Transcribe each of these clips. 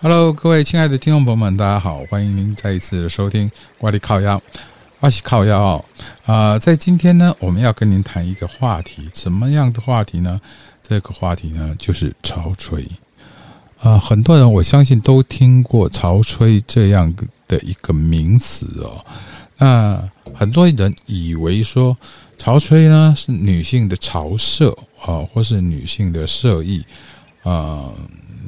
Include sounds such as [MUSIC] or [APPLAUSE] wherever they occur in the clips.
Hello，各位亲爱的听众朋友们，大家好，欢迎您再一次的收听我的靠腰，我是靠腰哦。啊，在今天呢，我们要跟您谈一个话题，什么样的话题呢？这个话题呢，就是潮吹。啊，很多人我相信都听过潮吹这样的一个名词哦。那很多人以为说潮吹呢是女性的潮色啊，或是女性的色艺啊。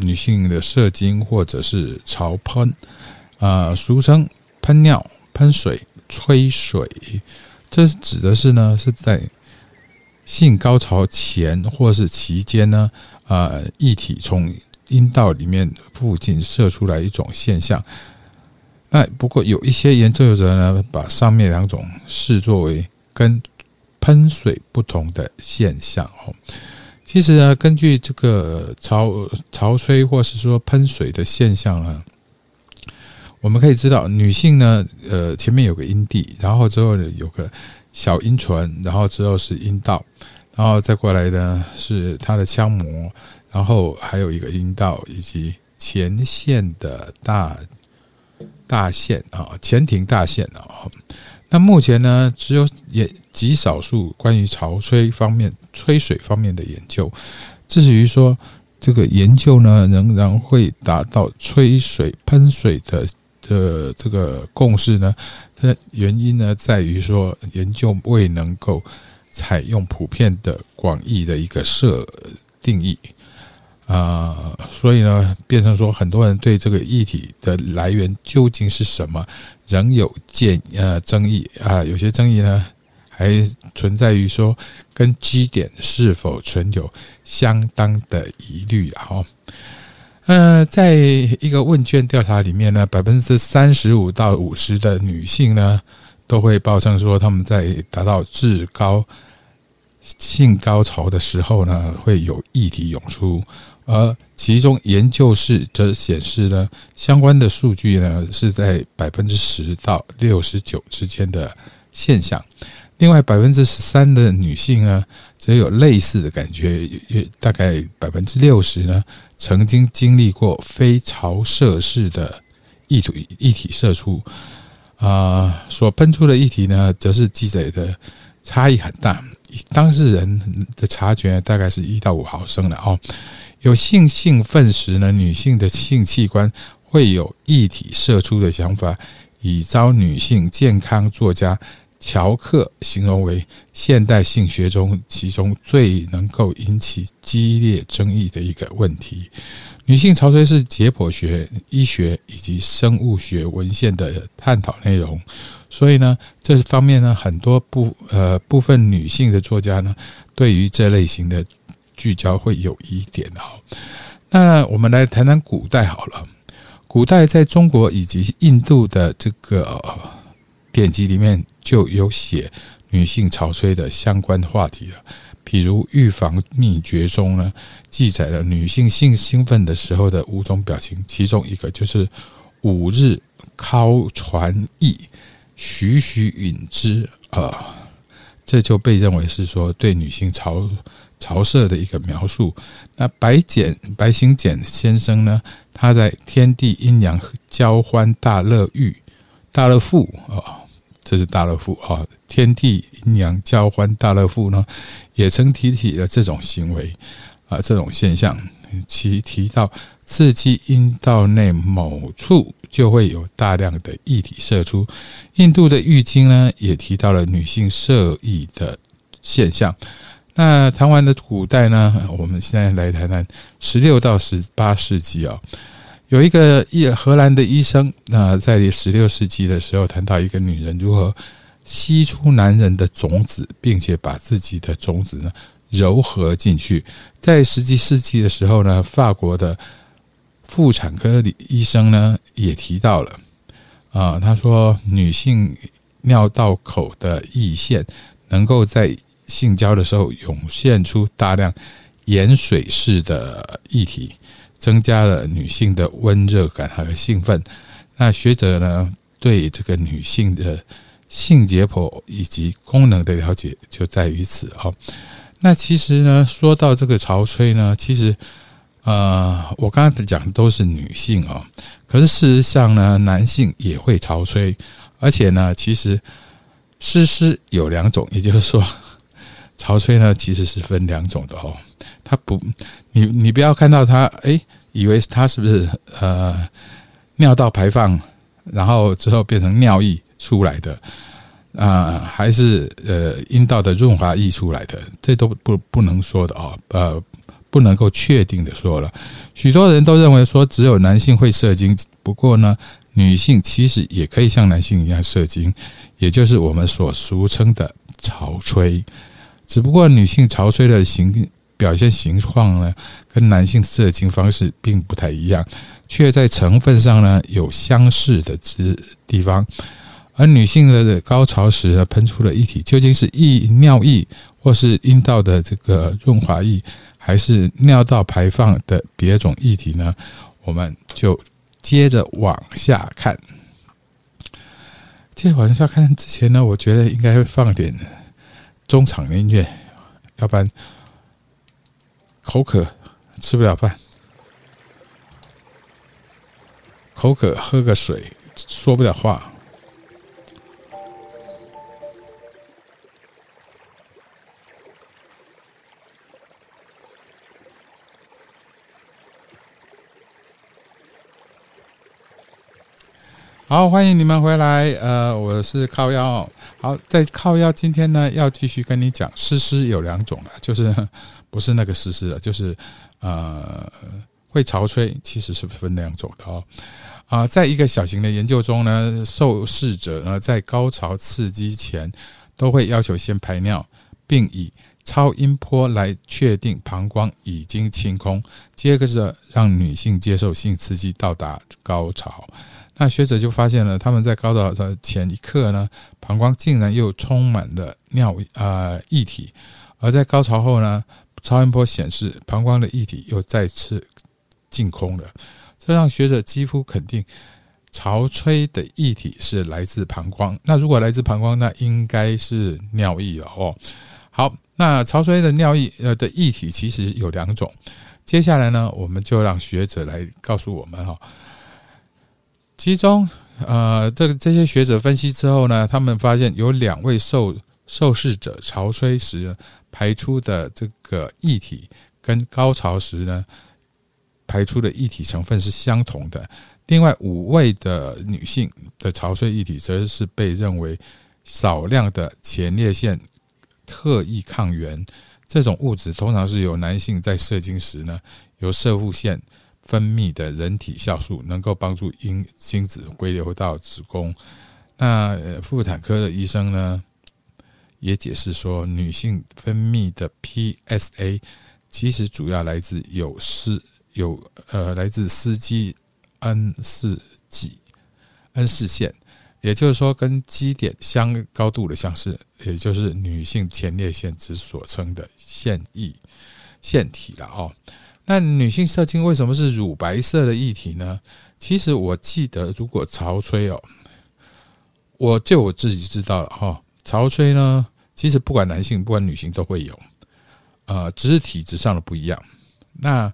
女性的射精或者是潮喷，啊，俗称喷尿、喷水、吹水，这指的是呢是在性高潮前或是期间呢，啊，液体从阴道里面附近射出来一种现象。那不过有一些研究者呢，把上面两种视作为跟喷水不同的现象哦。其实呢，根据这个潮潮吹或是说喷水的现象呢，我们可以知道，女性呢，呃，前面有个阴蒂，然后之后呢有个小阴唇，然后之后是阴道，然后再过来呢是她的腔膜，然后还有一个阴道以及前线的大大线啊，前庭大线啊。那目前呢，只有也极少数关于潮吹方面、吹水方面的研究。至于说这个研究呢，仍然会达到吹水、喷水的的这个共识呢？的原因呢，在于说研究未能够采用普遍的、广义的一个设定义。啊，所以呢，变成说很多人对这个议题的来源究竟是什么，仍有见呃争议啊。有些争议呢，还存在于说跟基点是否存有相当的疑虑啊。哈，呃，在一个问卷调查里面呢，百分之三十五到五十的女性呢，都会报称说他们在达到至高性高潮的时候呢，会有议题涌出。而其中研究室则显示呢，相关的数据呢是在百分之十到六十九之间的现象。另外百分之十三的女性呢，则有类似的感觉，也大概百分之六十呢，曾经经历过非潮射式的液体液体射出，啊，所喷出的液体呢，则是记载的差异很大。当事人的察觉大概是一到五毫升的哦。有性兴奋时呢，女性的性器官会有液体射出的想法，以遭女性健康作家乔克形容为现代性学中其中最能够引起激烈争议的一个问题。女性潮吹是解剖学、医学以及生物学文献的探讨内容，所以呢，这方面呢，很多部呃部分女性的作家呢，对于这类型的。聚焦会有疑点好，那我们来谈谈古代好了。古代在中国以及印度的这个典籍里面就有写女性潮吹的相关话题了。比如《预防秘诀》中呢，记载了女性性兴奋的时候的五种表情，其中一个就是五日尻传意，徐徐允之啊，这就被认为是说对女性潮。潮色的一个描述。那白简白行简先生呢？他在《天地阴阳交欢大乐域大乐赋》啊，这是大乐赋啊，《天地阴阳交欢大乐赋》呢，也曾提起了这种行为啊，这种现象。其提到刺激阴道内某处，就会有大量的液体射出。印度的《浴巾》呢，也提到了女性射液的现象。那谈完的古代呢？我们现在来谈谈十六到十八世纪啊，有一个医荷兰的医生，那在十六世纪的时候谈到一个女人如何吸出男人的种子，并且把自己的种子呢糅合进去。在十七世纪的时候呢，法国的妇产科医生呢也提到了啊，他说女性尿道口的溢腺能够在性交的时候涌现出大量盐水式的液体，增加了女性的温热感和兴奋。那学者呢对这个女性的性解剖以及功能的了解就在于此哦。那其实呢说到这个潮吹呢，其实呃，我刚才讲的都是女性哦，可是事实上呢，男性也会潮吹，而且呢，其实湿湿有两种，也就是说，潮吹呢其实是分两种的哦。它不，你你不要看到它，哎，以为它是不是呃尿道排放，然后之后变成尿液出来的啊，还是呃阴道的润滑液出来的，这都不不能说的哦，呃。不能够确定的说了，许多人都认为说只有男性会射精，不过呢，女性其实也可以像男性一样射精，也就是我们所俗称的潮吹。只不过女性潮吹的形表现形状呢，跟男性射精方式并不太一样，却在成分上呢有相似的之地方。而女性的高潮时呢喷出的液体究竟是液尿液，或是阴道的这个润滑液？还是尿道排放的别种液体呢？我们就接着往下看。接着往下看之前呢，我觉得应该会放点中场音乐，要不然口渴吃不了饭，口渴喝个水说不了话。好，欢迎你们回来。呃，我是靠腰。好，在靠腰，今天呢要继续跟你讲，湿湿有两种了，就是不是那个湿湿了，就是呃会潮吹，其实是分两种的哦。啊，在一个小型的研究中呢，受试者呢在高潮刺激前都会要求先排尿，并以超音波来确定膀胱已经清空，接着让女性接受性刺激到达高潮。那学者就发现了，他们在高潮的前一刻呢，膀胱竟然又充满了尿啊液体；而在高潮后呢，超音波显示膀胱的液体又再次净空了。这让学者几乎肯定，潮吹的液体是来自膀胱。那如果来自膀胱，那应该是尿液了哦。好，那潮吹的尿液呃的液体其实有两种。接下来呢，我们就让学者来告诉我们哈。其中，呃，这个这些学者分析之后呢，他们发现有两位受受试者潮吹时排出的这个液体，跟高潮时呢排出的液体成分是相同的。另外五位的女性的潮吹液体，则是被认为少量的前列腺特异抗原这种物质，通常是由男性在射精时呢由射护腺。分泌的人体酵素能够帮助因精子归流到子宫。那妇产科的医生呢，也解释说，女性分泌的 PSA 其实主要来自有丝有呃来自司机 N 四几 N 四线，也就是说跟基点相高度的相似，也就是女性前列腺之所称的腺液腺体了哦。那女性射精为什么是乳白色的液体呢？其实我记得，如果潮吹哦，我就我自己知道了哈。潮吹呢，其实不管男性不管女性都会有，呃，只是体质上的不一样。那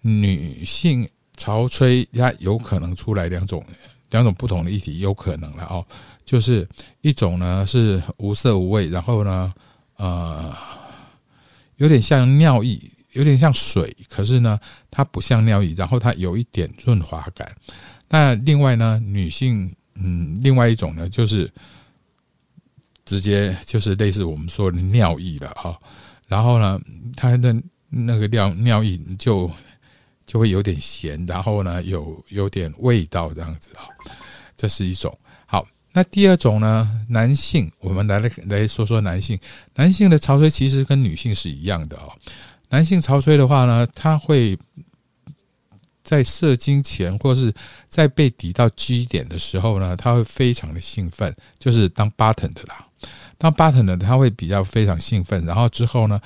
女性潮吹它有可能出来两种两种不同的液体，有可能了哦。就是一种呢是无色无味，然后呢，呃，有点像尿液。有点像水，可是呢，它不像尿液，然后它有一点润滑感。那另外呢，女性，嗯，另外一种呢，就是直接就是类似我们说的尿液的哈。然后呢，它的那个尿尿液就就会有点咸，然后呢，有有点味道这样子哈。这是一种。好，那第二种呢，男性，我们来来来说说男性，男性的潮水其实跟女性是一样的哦。男性潮吹的话呢，他会在射精前或是在被抵到 G 点的时候呢，他会非常的兴奋，就是当 button 的啦。当 button 的他会比较非常兴奋，然后之后呢，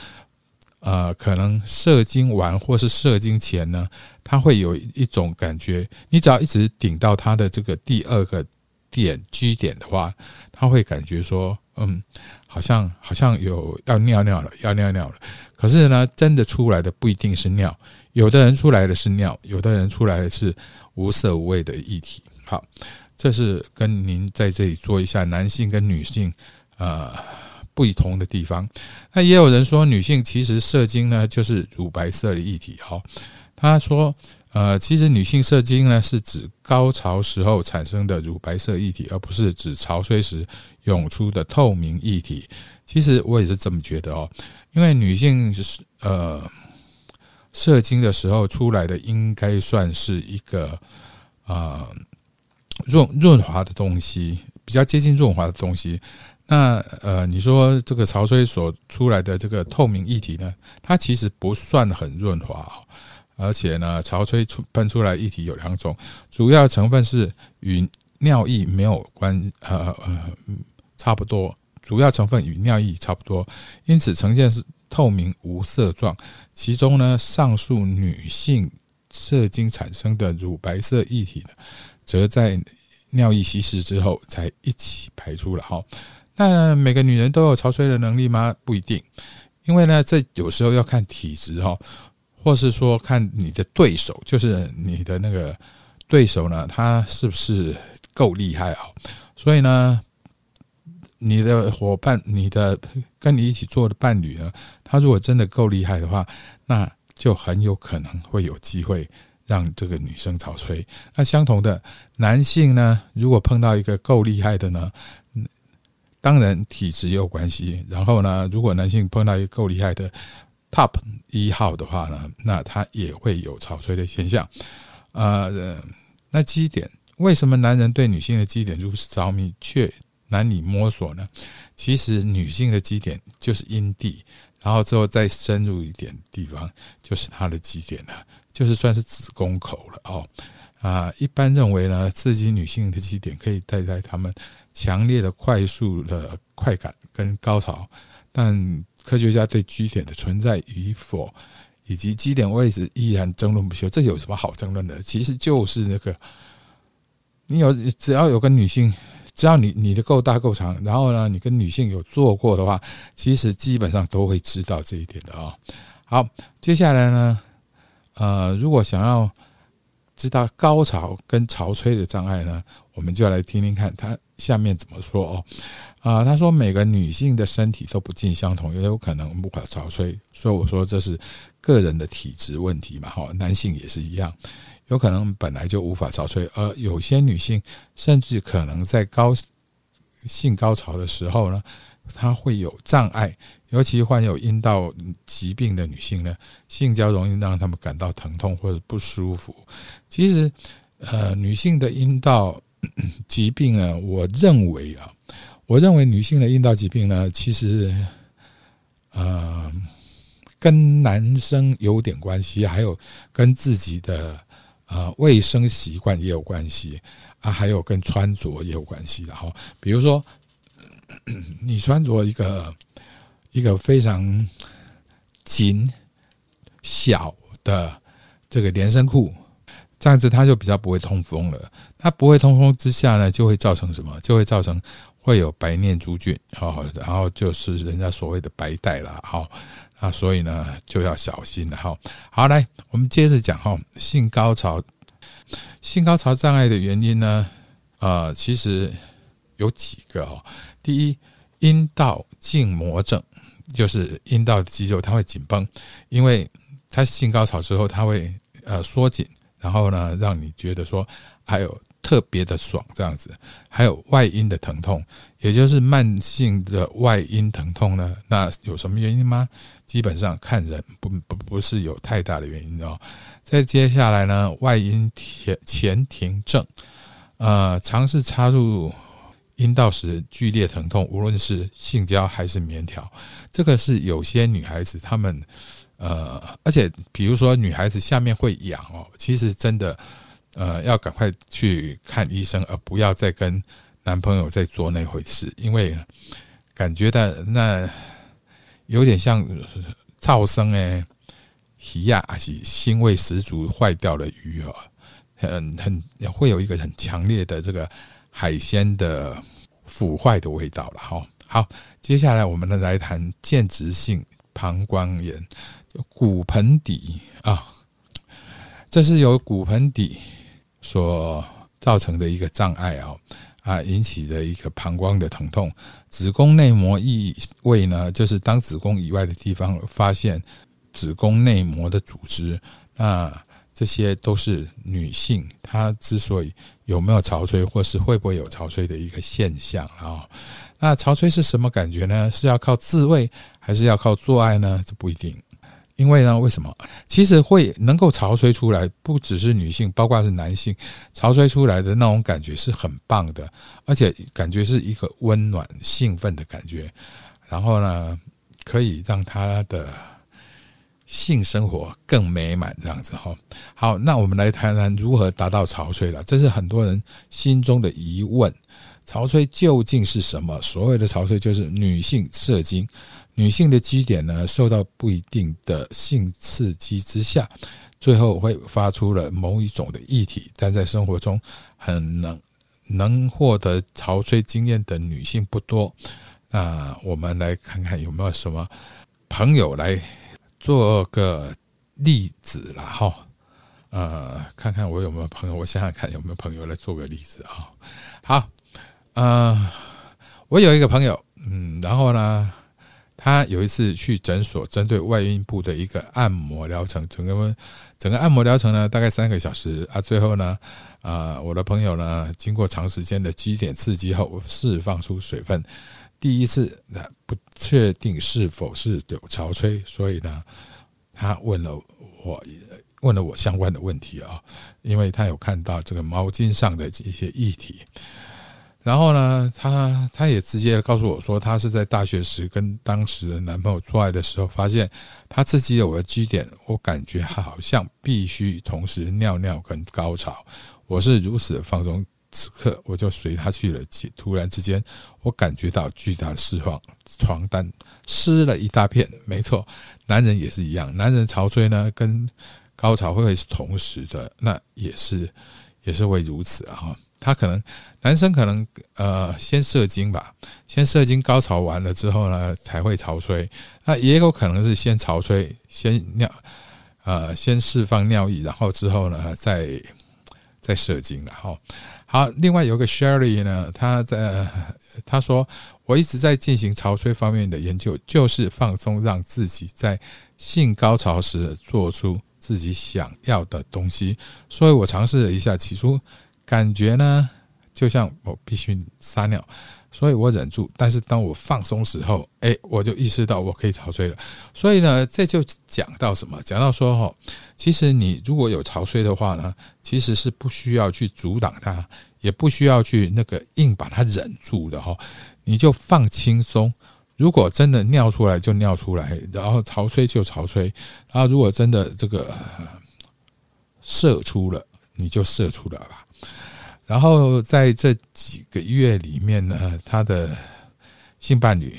呃，可能射精完或是射精前呢，他会有一种感觉，你只要一直顶到他的这个第二个点 G 点的话，他会感觉说嗯，好像好像有要尿尿了，要尿尿了。可是呢，真的出来的不一定是尿，有的人出来的是尿，有的人出来的是无色无味的液体。好，这是跟您在这里做一下男性跟女性呃不同的地方。那也有人说，女性其实射精呢就是乳白色的液体。好，他说。呃，其实女性射精呢，是指高潮时候产生的乳白色液体，而不是指潮吹时涌出的透明液体。其实我也是这么觉得哦，因为女性是呃射精的时候出来的，应该算是一个啊润润滑的东西，比较接近润滑的东西。那呃，你说这个潮吹所出来的这个透明液体呢，它其实不算很润滑哦。而且呢，潮吹出喷出来液体有两种，主要成分是与尿液没有关，呃呃，差不多，主要成分与尿液差不多，因此呈现是透明无色状。其中呢，上述女性射精产生的乳白色液体呢，则在尿液稀释之后才一起排出了。哈，那每个女人都有潮吹的能力吗？不一定，因为呢，这有时候要看体质哈。或是说，看你的对手，就是你的那个对手呢，他是不是够厉害啊？所以呢，你的伙伴，你的跟你一起做的伴侣呢，他如果真的够厉害的话，那就很有可能会有机会让这个女生潮吹。那相同的，男性呢，如果碰到一个够厉害的呢，当然体质也有关系。然后呢，如果男性碰到一个够厉害的，Top 一号的话呢，那它也会有潮吹的现象。呃，那基点为什么男人对女性的基点如此着迷，却难以摸索呢？其实女性的基点就是阴蒂，然后之后再深入一点地方就是她的基点了，就是算是子宫口了哦。啊，一般认为呢，刺激女性的基点可以带来她们强烈的、快速的快感跟高潮，但。科学家对基点的存在与否，以及基点位置依然争论不休。这有什么好争论的？其实就是那个，你有只要有跟女性，只要你你的够大够长，然后呢，你跟女性有做过的话，其实基本上都会知道这一点的啊。好，接下来呢，呃，如果想要知道高潮跟潮吹的障碍呢，我们就来听听看他下面怎么说哦。啊，他说每个女性的身体都不尽相同，也有可能无法潮吹，所以我说这是个人的体质问题嘛。哈，男性也是一样，有可能本来就无法潮吹，而有些女性甚至可能在高性高潮的时候呢，她会有障碍，尤其患有阴道疾病的女性呢，性交容易让她们感到疼痛或者不舒服。其实，呃，女性的阴道 [CLEARS THROAT] 疾病啊，我认为啊。我认为女性的阴道疾病呢，其实，呃，跟男生有点关系，还有跟自己的呃卫生习惯也有关系啊，还有跟穿着也有关系的哈。比如说，[CLEARS THROAT] 你穿着一个一个非常紧小的这个连身裤，这样子它就比较不会通风了。它不会通风之下呢，就会造成什么？就会造成。会有白念珠菌，哦，然后就是人家所谓的白带了，好，那所以呢就要小心了，哈。好，来，我们接着讲哈，性高潮，性高潮障碍的原因呢，呃，其实有几个哦。第一，阴道静膜症，就是阴道的肌肉它会紧绷，因为它性高潮之后，它会呃缩紧，然后呢让你觉得说还有。特别的爽，这样子，还有外阴的疼痛，也就是慢性的外阴疼痛呢？那有什么原因吗？基本上看人，不不不是有太大的原因哦。再接下来呢，外阴前前庭症，呃，尝试插入阴道时剧烈疼痛，无论是性交还是棉条，这个是有些女孩子她们，呃，而且比如说女孩子下面会痒哦，其实真的。呃，要赶快去看医生，而不要再跟男朋友在做那回事，因为感觉到那有点像噪声诶，鱼呀还是腥味十足坏掉的鱼哦，很很会有一个很强烈的这个海鲜的腐坏的味道了哈。好，接下来我们来谈间质性膀胱炎，骨盆底啊，这是由骨盆底所造成的一个障碍啊啊引起的一个膀胱的疼痛。子宫内膜异位呢，就是当子宫以外的地方发现子宫内膜的组织，那这些都是女性她之所以有没有潮吹，或是会不会有潮吹的一个现象啊。那潮吹是什么感觉呢？是要靠自慰，还是要靠做爱呢？这不一定，因为呢，为什么？其实会能够潮吹出来，不只是女性，包括是男性，潮吹出来的那种感觉是很棒的，而且感觉是一个温暖、兴奋的感觉。然后呢，可以让他的性生活更美满，这样子哈。好，那我们来谈谈如何达到潮吹了，这是很多人心中的疑问。潮吹究竟是什么？所谓的潮吹就是女性射精，女性的基点呢受到不一定的性刺激之下，最后会发出了某一种的液体。但在生活中，很能能获得潮吹经验的女性不多。那我们来看看有没有什么朋友来做个例子了哈？呃，看看我有没有朋友，我想想看有没有朋友来做个例子啊？好。啊，我有一个朋友，嗯，然后呢，他有一次去诊所，针对外阴部的一个按摩疗程，整个整个按摩疗程呢，大概三个小时啊。最后呢，啊，我的朋友呢，经过长时间的肌点刺激后，释放出水分，第一次不确定是否是有潮吹，所以呢，他问了我，问了我相关的问题啊，因为他有看到这个毛巾上的一些液体。然后呢，她她也直接告诉我说，她是在大学时跟当时的男朋友做爱的时候，发现她自己有个基点，我感觉好像必须同时尿尿跟高潮。我是如此的放松，此刻我就随她去了。突然之间，我感觉到巨大的释放，床单湿了一大片。没错，男人也是一样，男人潮吹呢跟高潮会是同时的，那也是也是会如此啊。他可能男生可能呃先射精吧，先射精高潮完了之后呢才会潮吹，那也有可能是先潮吹，先尿呃先释放尿液，然后之后呢再再射精了哈。好，另外有个 Sherry 呢，他在他说我一直在进行潮吹方面的研究，就是放松，让自己在性高潮时做出自己想要的东西，所以我尝试了一下，起初。感觉呢，就像我必须撒尿，所以我忍住。但是当我放松时候，哎，我就意识到我可以潮吹了。所以呢，这就讲到什么？讲到说哈，其实你如果有潮吹的话呢，其实是不需要去阻挡它，也不需要去那个硬把它忍住的哈，你就放轻松。如果真的尿出来就尿出来，然后潮吹就潮吹。然后如果真的这个射出了，你就射出了吧。然后在这几个月里面呢，他的性伴侣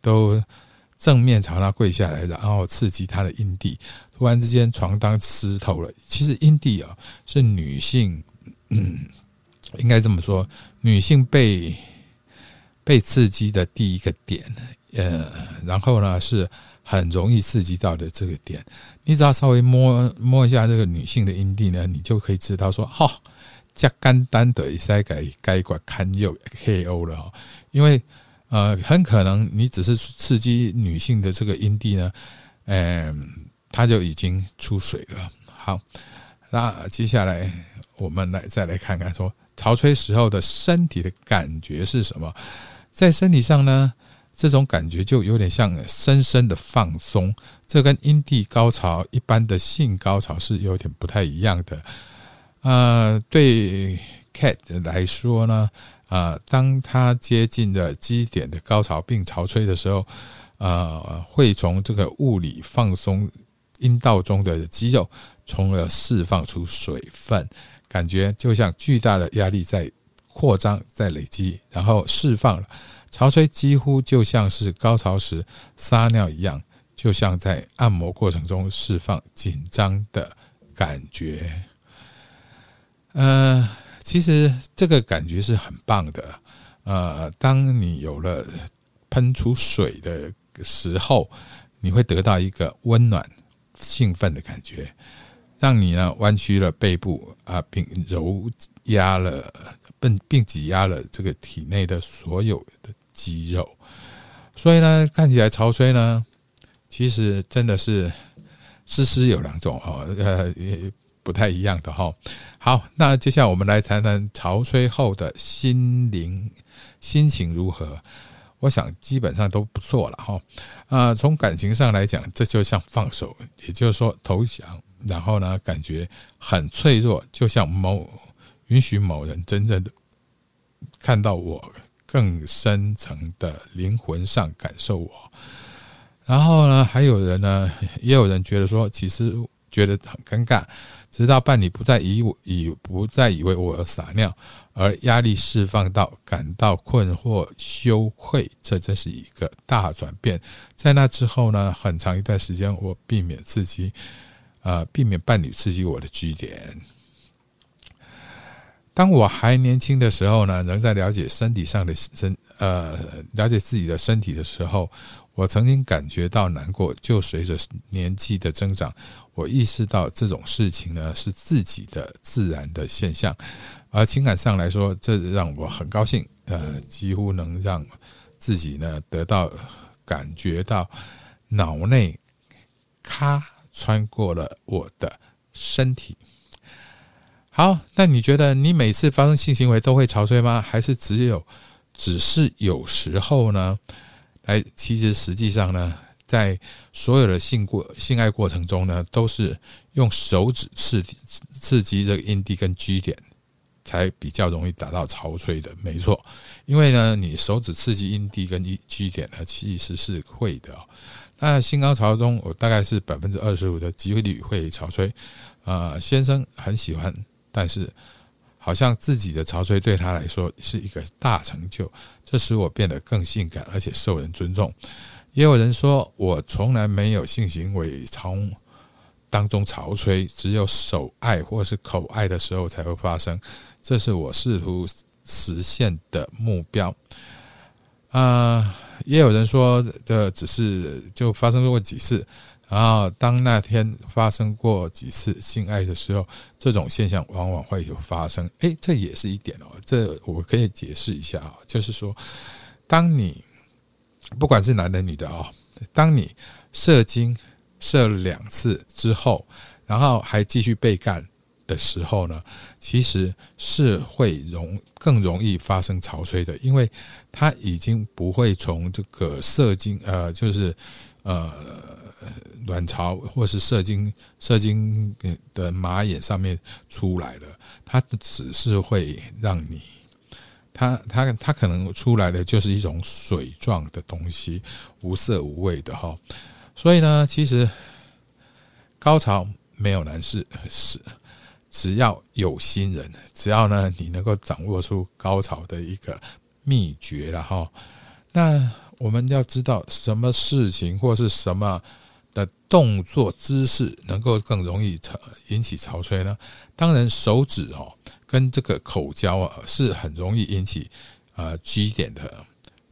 都正面朝他跪下来，然后刺激他的阴蒂。突然之间，床单湿透了。其实阴蒂啊，是女性，嗯，应该这么说，女性被被刺激的第一个点。呃，然后呢，是很容易刺激到的这个点。你只要稍微摸摸一下这个女性的阴蒂呢，你就可以知道说，哈。加干单的一些改该管堪诱 KO 了哈，因为呃很可能你只是刺激女性的这个阴蒂呢，嗯，它就已经出水了。好，那接下来我们来再来看看说潮吹时候的身体的感觉是什么？在身体上呢，这种感觉就有点像深深的放松，这跟阴蒂高潮一般的性高潮是有点不太一样的。呃，对 Cat 来说呢，啊，当他接近的基点的高潮并潮吹的时候，呃，会从这个物理放松阴道中的肌肉，从而释放出水分，感觉就像巨大的压力在扩张、在累积，然后释放了。潮吹几乎就像是高潮时撒尿一样，就像在按摩过程中释放紧张的感觉。呃，其实这个感觉是很棒的，呃，当你有了喷出水的时候，你会得到一个温暖、兴奋的感觉，让你呢弯曲了背部啊，并揉压了，并并挤压了这个体内的所有的肌肉。所以呢，看起来潮吹呢，其实真的是诗诗有两种哦，呃，不太一样的哈。好，那接下来我们来谈谈潮吹后的心灵心情如何。我想基本上都不错了哈。啊，从感情上来讲，这就像放手，也就是说投降，然后呢，感觉很脆弱，就像某允许某人真正的看到我。更深层的灵魂上感受我，然后呢，还有人呢，也有人觉得说，其实觉得很尴尬，直到伴侣不再以以不再以为我而撒尿，而压力释放到感到困惑、羞愧，这真是一个大转变。在那之后呢，很长一段时间，我避免刺激，呃，避免伴侣刺激我的据点。当我还年轻的时候呢，仍在了解身体上的身呃，了解自己的身体的时候，我曾经感觉到难过。就随着年纪的增长，我意识到这种事情呢是自己的自然的现象。而情感上来说，这让我很高兴，呃，几乎能让自己呢得到感觉到脑内咔穿过了我的身体。好，那你觉得你每次发生性行为都会潮吹吗？还是只有只是有时候呢？哎，其实实际上呢，在所有的性过性爱过程中呢，都是用手指刺刺激这个阴蒂跟 G 点，才比较容易达到潮吹的。没错，因为呢，你手指刺激阴蒂跟 G 点呢，其实是会的。那性高潮中，我大概是百分之二十五的机会率会潮吹。呃，先生很喜欢。但是，好像自己的潮吹对他来说是一个大成就，这使我变得更性感，而且受人尊重。也有人说我从来没有性行为从当中潮吹，只有手爱或是口爱的时候才会发生，这是我试图实现的目标。啊，也有人说这只是就发生过几次。然后，当那天发生过几次性爱的时候，这种现象往往会有发生。诶，这也是一点哦。这我可以解释一下啊，就是说，当你不管是男的女的啊，当你射精射两次之后，然后还继续被干的时候呢，其实是会容更容易发生潮吹的，因为它已经不会从这个射精呃，就是呃。卵巢或是射精射精的马眼上面出来了，它只是会让你，它它它可能出来的就是一种水状的东西，无色无味的哈。所以呢，其实高潮没有难事，是只要有心人，只要呢你能够掌握出高潮的一个秘诀了哈。那我们要知道什么事情或是什么。的动作姿势能够更容易潮引起潮吹呢？当然，手指哦跟这个口交啊是很容易引起呃 G 点的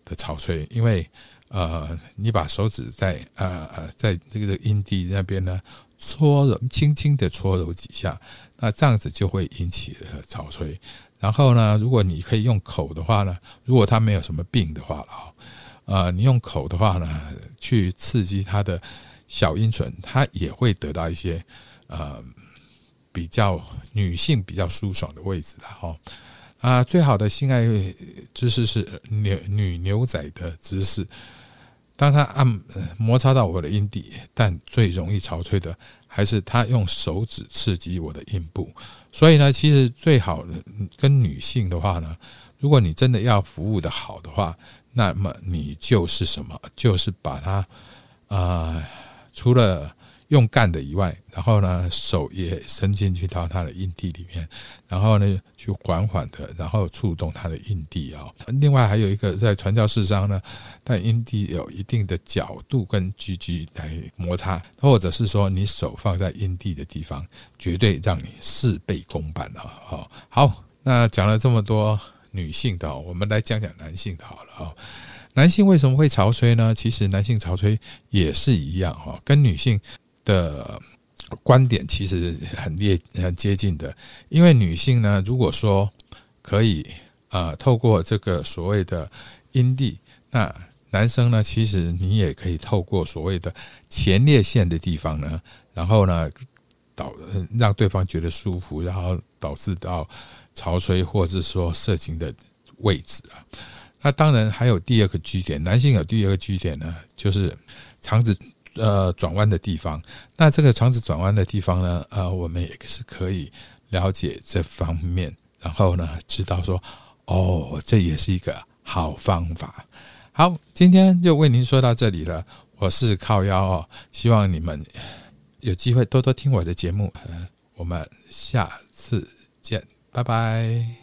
的潮吹，因为呃你把手指在呃呃在这个阴蒂那边呢搓揉，轻轻的搓揉几下，那这样子就会引起潮吹。然后呢，如果你可以用口的话呢，如果他没有什么病的话啊，呃，你用口的话呢，去刺激他的。小阴唇，它也会得到一些呃比较女性比较舒爽的位置的哈啊，最好的性爱姿势是牛女牛仔的姿势。当他按摩擦到我的阴蒂，但最容易潮吹的还是他用手指刺激我的阴部。所以呢，其实最好跟女性的话呢，如果你真的要服务的好的话，那么你就是什么，就是把它啊。除了用干的以外，然后呢，手也伸进去到他的阴蒂里面，然后呢，就缓缓的，然后触动他的阴蒂啊。另外还有一个在传教士上呢，但阴蒂有一定的角度跟距离来摩擦，或者是说你手放在阴蒂的地方，绝对让你事倍功半了。好，好，那讲了这么多，女性的，我们来讲讲男性的好了啊。男性为什么会潮吹呢？其实男性潮吹也是一样哈，跟女性的观点其实很接很接近的。因为女性呢，如果说可以啊，透过这个所谓的阴蒂，那男生呢，其实你也可以透过所谓的前列腺的地方呢，然后呢导让对方觉得舒服，然后导致到潮吹或者是说射精的位置啊。那当然还有第二个居点，男性有第二个居点呢，就是肠子呃转弯的地方。那这个肠子转弯的地方呢，呃，我们也是可以了解这方面，然后呢，知道说哦，这也是一个好方法。好，今天就为您说到这里了。我是靠腰哦，希望你们有机会多多听我的节目。我们下次见，拜拜。